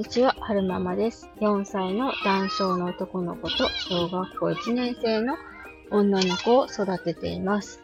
にちは、はるままです。4歳の男性の男の子と小学校1年生の女の子を育てています。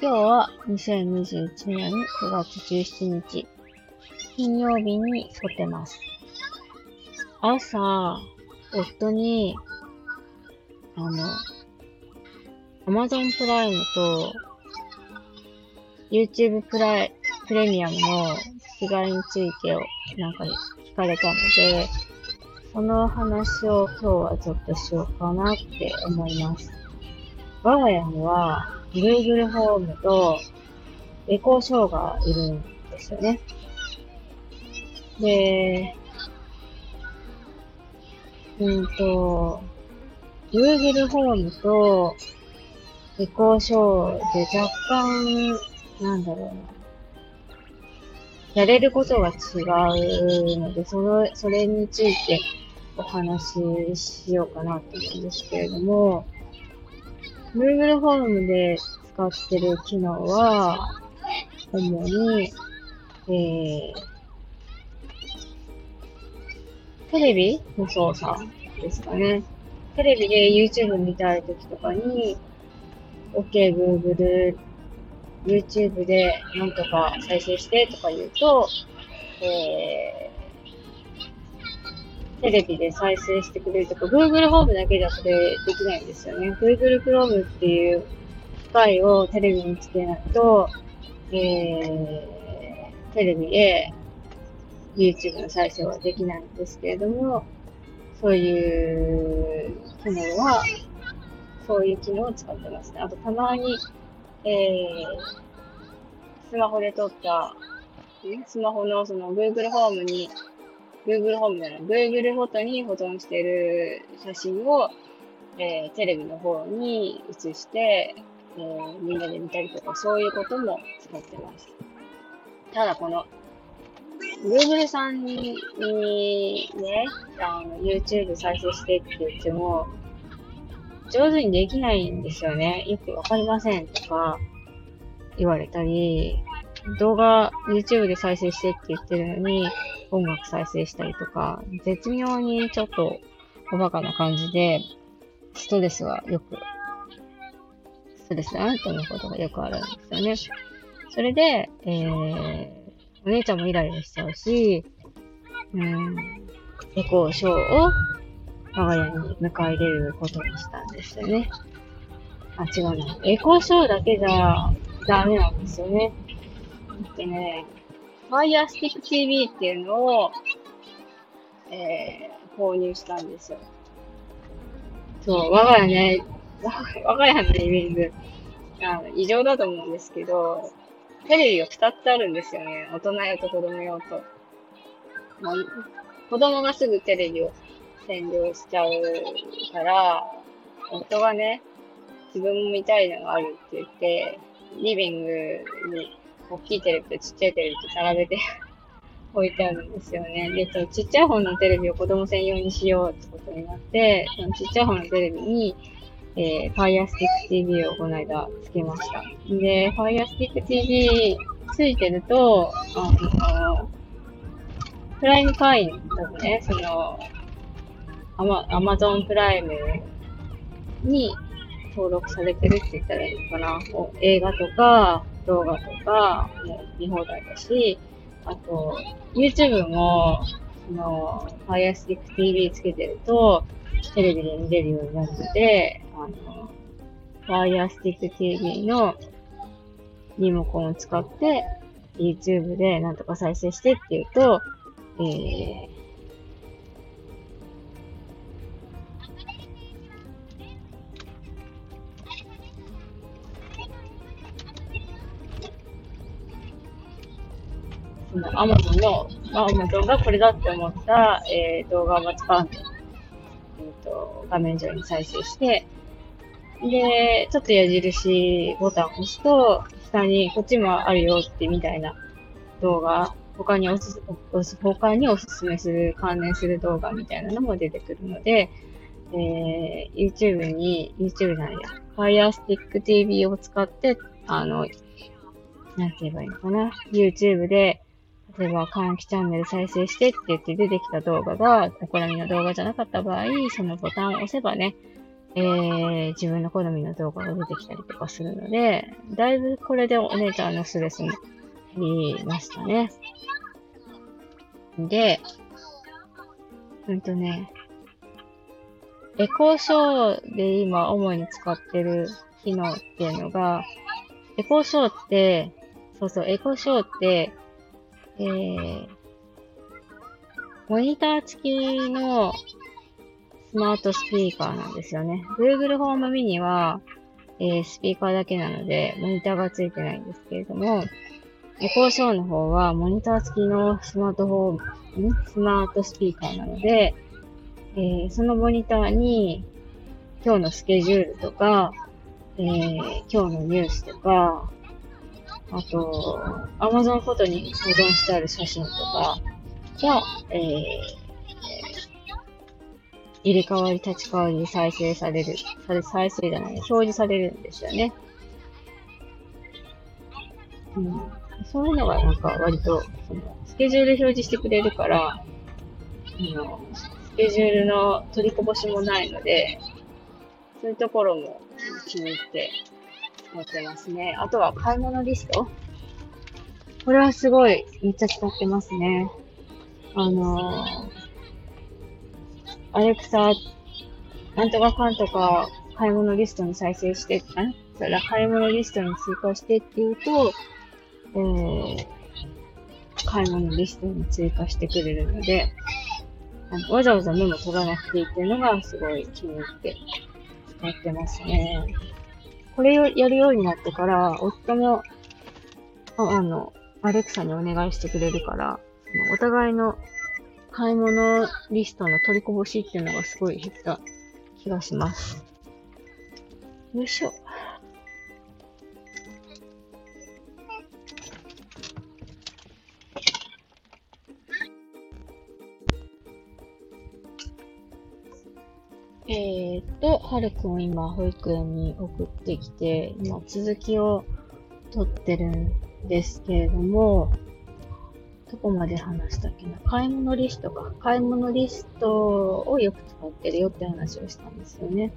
今日は2021年9月17日、金曜日に撮ってます。朝、夫に、あの、Amazon プライムと YouTube プライプレミアムの違いについてをなんかかれたので、その話を今日はちょっとしようかなって思います。我が家には Google ホームとエコーショーがいるんですよね。で、うんと、Google ホームとエコーショーで若干、なんだろうな。やれることが違うので、その、それについてお話ししようかなと思うんですけれども、Google ホームで使ってる機能は、主に、えー、テレビの操作ですかね。テレビで YouTube 見たいときとかに、OK Google YouTube でなんとか再生してとか言うと、えー、テレビで再生してくれるとか、Google ホームだけじゃそれできないんですよね。Google Chrome っていう機械をテレビにつけないと、えー、テレビで YouTube の再生はできないんですけれども、そういう機能は、そういう機能を使ってますね。あと、たまに、えー、スマホで撮った、スマホのその Google ホームに、Google ホームじゃない、Google フォトに保存してる写真を、えー、テレビの方に移して、えー、みんなで見たりとか、そういうことも使ってます。ただこの、Google さんにね、あの、YouTube 再生してって言っても、上手にできないんですよね。よくわかりませんとか言われたり、動画 YouTube で再生してって言ってるのに音楽再生したりとか、絶妙にちょっとおバカな感じで、ストレスはよく、ストレスだなと思うことがよくあるんですよね。それで、えー、お姉ちゃんもイライラしちゃうし、うん、エコーショーを我が家に迎え入れることにしたんですよね。あ、違うな。エコーショーだけじゃダメなんですよね。でね、Fire Stick TV っていうのを、えー、購入したんですよ。そう、我が家ね、我が家のリビング、あの異常だと思うんですけど、テレビが2つあるんですよね。大人用と子供用と。ま、子供がすぐテレビを占領しちゃうから、夫がね、自分も見たいのがあるって言って、リビングに大きいテレビとちっちゃいテレビと並べて 置いてあるんですよね。で、そのちっちゃい方のテレビを子供専用にしようってことになって、そのちっちゃい方のテレビに、えー、Fire Stick TV をこの間つけました。で、Fire Stick TV ついてると、あの、プライム会員だとね、その、アマ、アマゾンプライムに登録されてるって言ったらいいのかな。もう映画とか動画とかもう見放題だし、あと、YouTube も、その、Fire Stick TV つけてると、テレビで見れるようになるので、あの、Fire Stick TV のリモコンを使って、YouTube でなんとか再生してって言うと、えー、その Amazon の、まあ、Amazon がこれだって思った、えー、動画をバツパンと、えー、と画面上に再生して、で、ちょっと矢印ボタンを押すと、下にこっちもあるよってみたいな動画、他におすす、おす他におすすめする、関連する動画みたいなのも出てくるので、えー、YouTube に、YouTube ないや、Fire Stick TV を使って、あの、なんて言えばいいのかな、YouTube で、例えば、換気チャンネル再生してって言って出てきた動画が、お好みの動画じゃなかった場合、そのボタンを押せばね、えー、自分の好みの動画が出てきたりとかするので、だいぶこれでお姉ちゃんのストレスも減りましたね。で、うんとね、エコーショーで今主に使ってる機能っていうのが、エコーショーって、そうそう、エコーショーって、えー、モニター付きのスマートスピーカーなんですよね。Google ホームミニは、えー、スピーカーだけなので、モニターが付いてないんですけれども、エコーショーの方は、モニター付きのスマートフォーム、スマートスピーカーなので、えー、そのモニターに、今日のスケジュールとか、えー、今日のニュースとか、あと、Amazon フォトに保存してある写真とかが、えー、入れ替わり立ち替わりに再生される、され再生じゃない、表示されるんですよね。うん、そういうのがなんか割と、そのスケジュール表示してくれるから、あのスケジュールの取りこぼしもないので、そういうところも気に入って持ってますね。あとは買い物リストこれはすごい、めっちゃ使ってますね。あのー、アレクサ、なんとかかんとか買い物リストに再生して、あそれ買い物リストに追加してって言うと、えー、買い物リストに追加してくれるので、あのわざわざメモ取らなくていいっていうのがすごい気に入って使ってますね。これをやるようになってから、夫も、ああの、アレクサにお願いしてくれるから、お互いの買い物リストの取りこぼしっていうのがすごい減った気がします。よいしょ。と、はるくんを今、保育園に送ってきて、今、続きを取ってるんですけれども、どこまで話したっけな？買い物リストか。買い物リストをよく使ってるよって話をしたんですよね。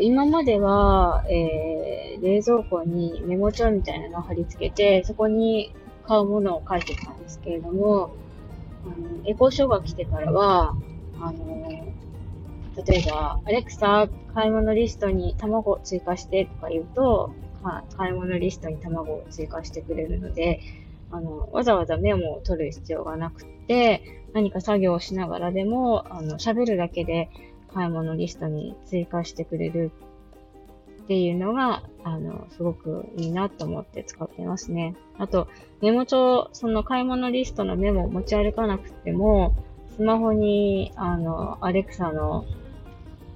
今までは、えー、冷蔵庫にメモ帳みたいなのを貼り付けて、そこに買うものを書いてたんですけれども、あのエコーショが来てからは、あの例えば、アレクサ、買い物リストに卵追加してとか言うと、まあ、買い物リストに卵を追加してくれるので、あの、わざわざメモを取る必要がなくて、何か作業をしながらでも、あの、喋るだけで買い物リストに追加してくれるっていうのが、あの、すごくいいなと思って使ってますね。あと、メモ帳、その買い物リストのメモを持ち歩かなくても、スマホに、あの、アレクサの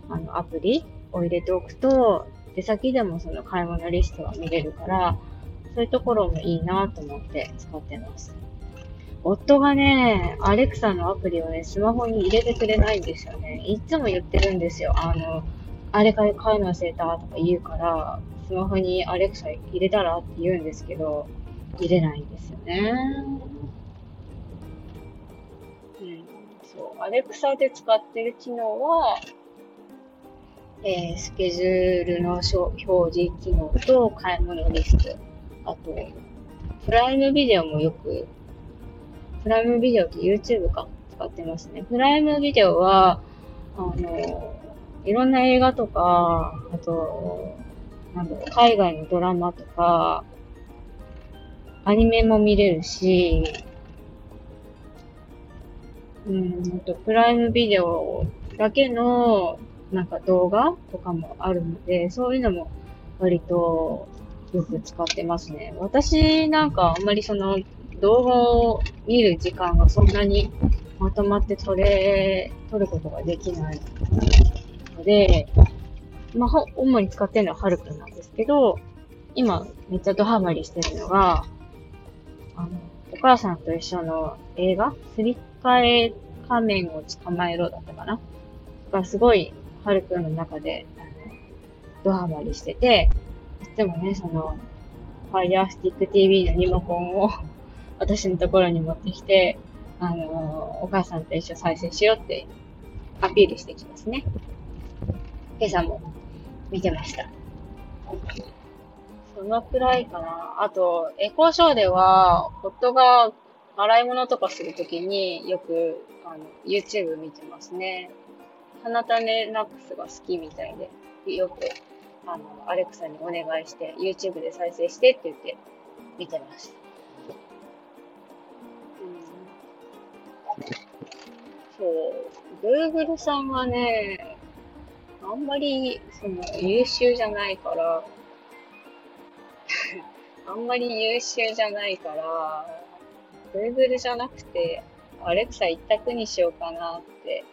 あの、アプリを入れておくと、出先でもその買い物リストが見れるから、そういうところもいいなと思って使ってます。夫がね、アレクサのアプリをね、スマホに入れてくれないんですよね。いつも言ってるんですよ。あの、あれから買うの忘れたとか言うから、スマホにアレクサ入れたらって言うんですけど、入れないんですよね。うん、そう。アレクサで使ってる機能は、えー、スケジュールの表示機能と買い物リスト。あと、プライムビデオもよく、プライムビデオって YouTube か使ってますね。プライムビデオは、あの、いろんな映画とか、あと、なんだろう、海外のドラマとか、アニメも見れるし、うん、あと、プライムビデオだけのなんか動画とかもあるので、そういうのも割とよく使ってますね。私なんかあんまりその動画を見る時間がそんなにまとまって撮れ、撮ることができないので、まあ、主に使ってるのはハルくんなんですけど、今めっちゃドハマりしてるのが、あの、お母さんと一緒の映画？すり替え仮面を捕まえろだったかな？がすごいはるくんの中で、あの、ドハマりしてて、いつもね、その、Fire Stick TV のリモコンを 私のところに持ってきて、あの、お母さんと一緒再生しようってアピールしてきますね。今朝も見てました。そのくらいかな。あと、エコーショーでは、夫が洗い物とかするときによくあの YouTube 見てますね。花種ナックスが好きみたいで、よくあのアレクサにお願いして YouTube で再生してって言って見てます。そう、Google さんはね、あんまりその優秀じゃないから あんまり優秀じゃないから、Google じゃなくて、アレクサ一択にしようかなって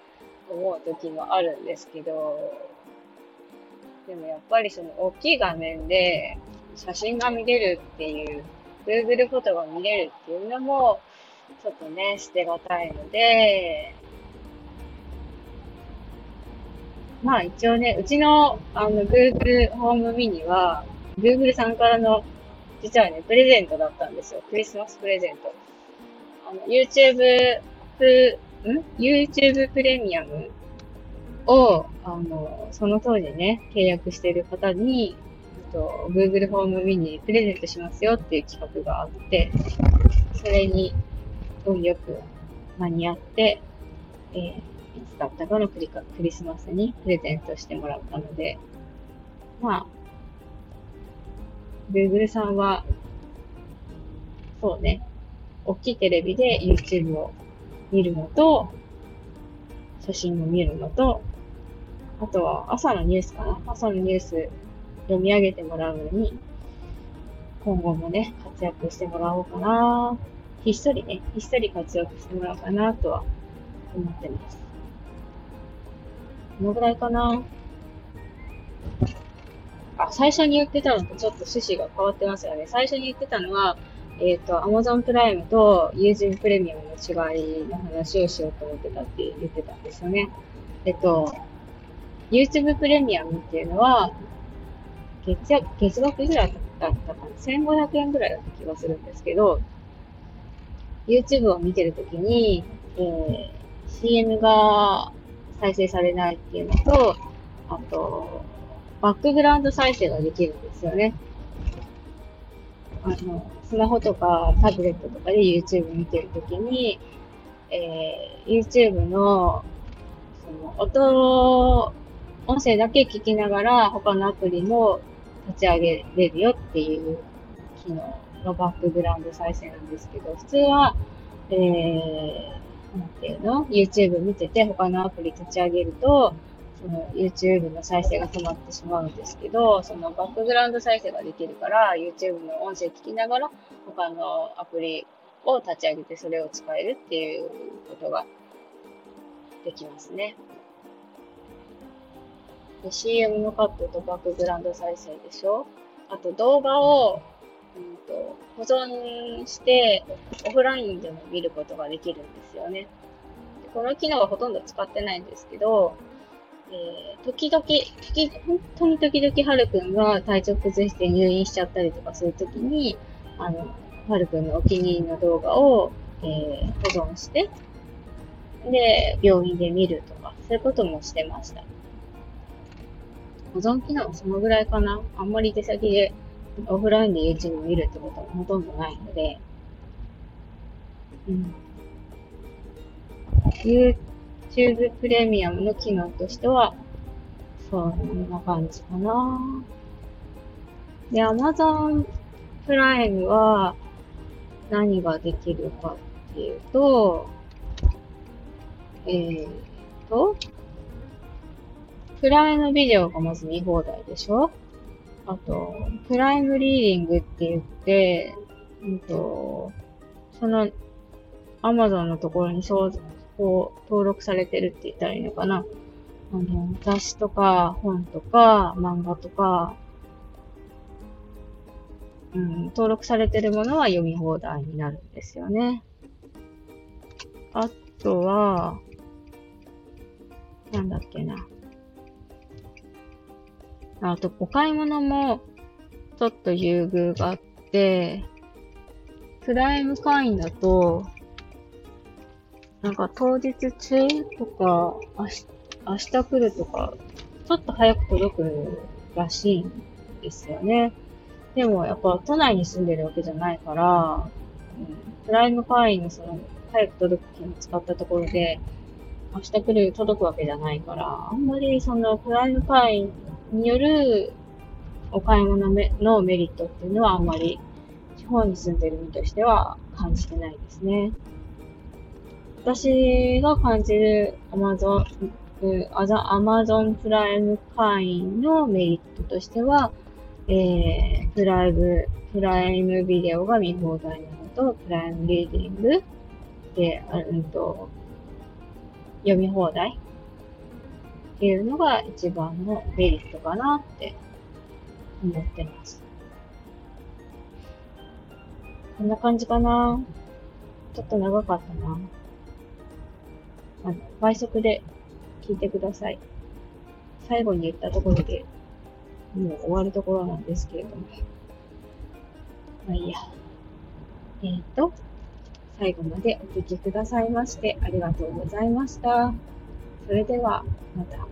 思う時もあるんですけど、でもやっぱりその大きい画面で写真が見れるっていう、Google フォトが見れるっていうのも、ちょっとね、捨てがたいので、まあ一応ね、うちのあの Google ホームミニは、Google さんからの、実はね、プレゼントだったんですよ。クリスマスプレゼント。あの、YouTube プ、ん ?YouTube プレミアムを、あの、その当時ね、契約している方に、と Google ホームミニプレゼントしますよっていう企画があって、それに運よく間に合って、えー、いつだったかのクリクリスマスにプレゼントしてもらったので、まあ、Google さんは、そうね、大きいテレビで YouTube を見るのと、写真を見るのと、あとは朝のニュースかな。朝のニュース読み上げてもらうのに、今後もね、活躍してもらおうかな。ひっそりね、ひっそり活躍してもらおうかなとは思ってます。このぐらいかな。あ、最初に言ってたのとちょっと趣旨が変わってますよね。最初に言ってたのは、えっ、ー、と、Amazon プライムと YouTube プレミアムの違いの話をしようと思ってたって言ってたんですよね。えっと、YouTube プレミアムっていうのは、月、月額ぐらいだったかな ?1500 円ぐらいだった気がするんですけど、YouTube を見てるときに、えー、CM が再生されないっていうのと、あと、バックグラウンド再生ができるんですよね。あの、スマホとかタブレットとかで YouTube 見てるときに、えー、YouTube の、その、音、音声だけ聞きながら他のアプリも立ち上げれるよっていう機能のバックグラウンド再生なんですけど、普通は、えー、なんていうの ?YouTube 見てて他のアプリ立ち上げると、その YouTube の再生が止まってしまうんですけど、そのバックグラウンド再生ができるから、YouTube の音声聞きながら、他のアプリを立ち上げてそれを使えるっていうことができますね。で CM のカットとバックグラウンド再生でしょあと動画を、うんと、保存してオフラインでも見ることができるんですよね。この機能はほとんど使ってないんですけど、えー、時々、時、本当に時々はるくんが体調崩して入院しちゃったりとかするときに、あの、はるくんのお気に入りの動画を、えー、保存して、で、病院で見るとか、そういうこともしてました。保存機能そのぐらいかな。あんまり出先でオフラインで YouTube 見るってことはほとんどないので、うん。YouTube プレミアムの機能としては、そんな感じかな。で、Amazon プライムは何ができるかっていうと、えーと、プライムビデオがまず見放題でしょ？あと、プライムリーディングって言って、うんと、その、アマゾンのところにこう、登録されてるって言ったらいいのかな。あの、雑誌とか、本とか、漫画とか、うん、登録されてるものは読み放題になるんですよね。あとは、なんだっけな。あと、お買い物も、ちょっと優遇があって、プライム会員だと、なんか当日中とか、明日、来るとか、ちょっと早く届くらしいんですよね。でもやっぱ都内に住んでるわけじゃないから、うん、プライム会員のその、早く届く券を使ったところで、明日来る、届くわけじゃないから、あんまりそのプライム会員によるお買い物のメリットっていうのはあんまり地方に住んでる身としては感じてないですね。私が感じる Amazon、Amazon プライム会員のメリットとしては、えー、プライム、プライムビデオが見放題なのと、プライムリーディングで、うんと、読み放題っていうのが一番のメリットかなって思ってます。こんな感じかなちょっと長かったな。あの、倍速で聞いてください。最後に言ったところでもう終わるところなんですけれども。まあいいや。えっ、と、最後までお聴きくださいましてありがとうございました。それでは、また。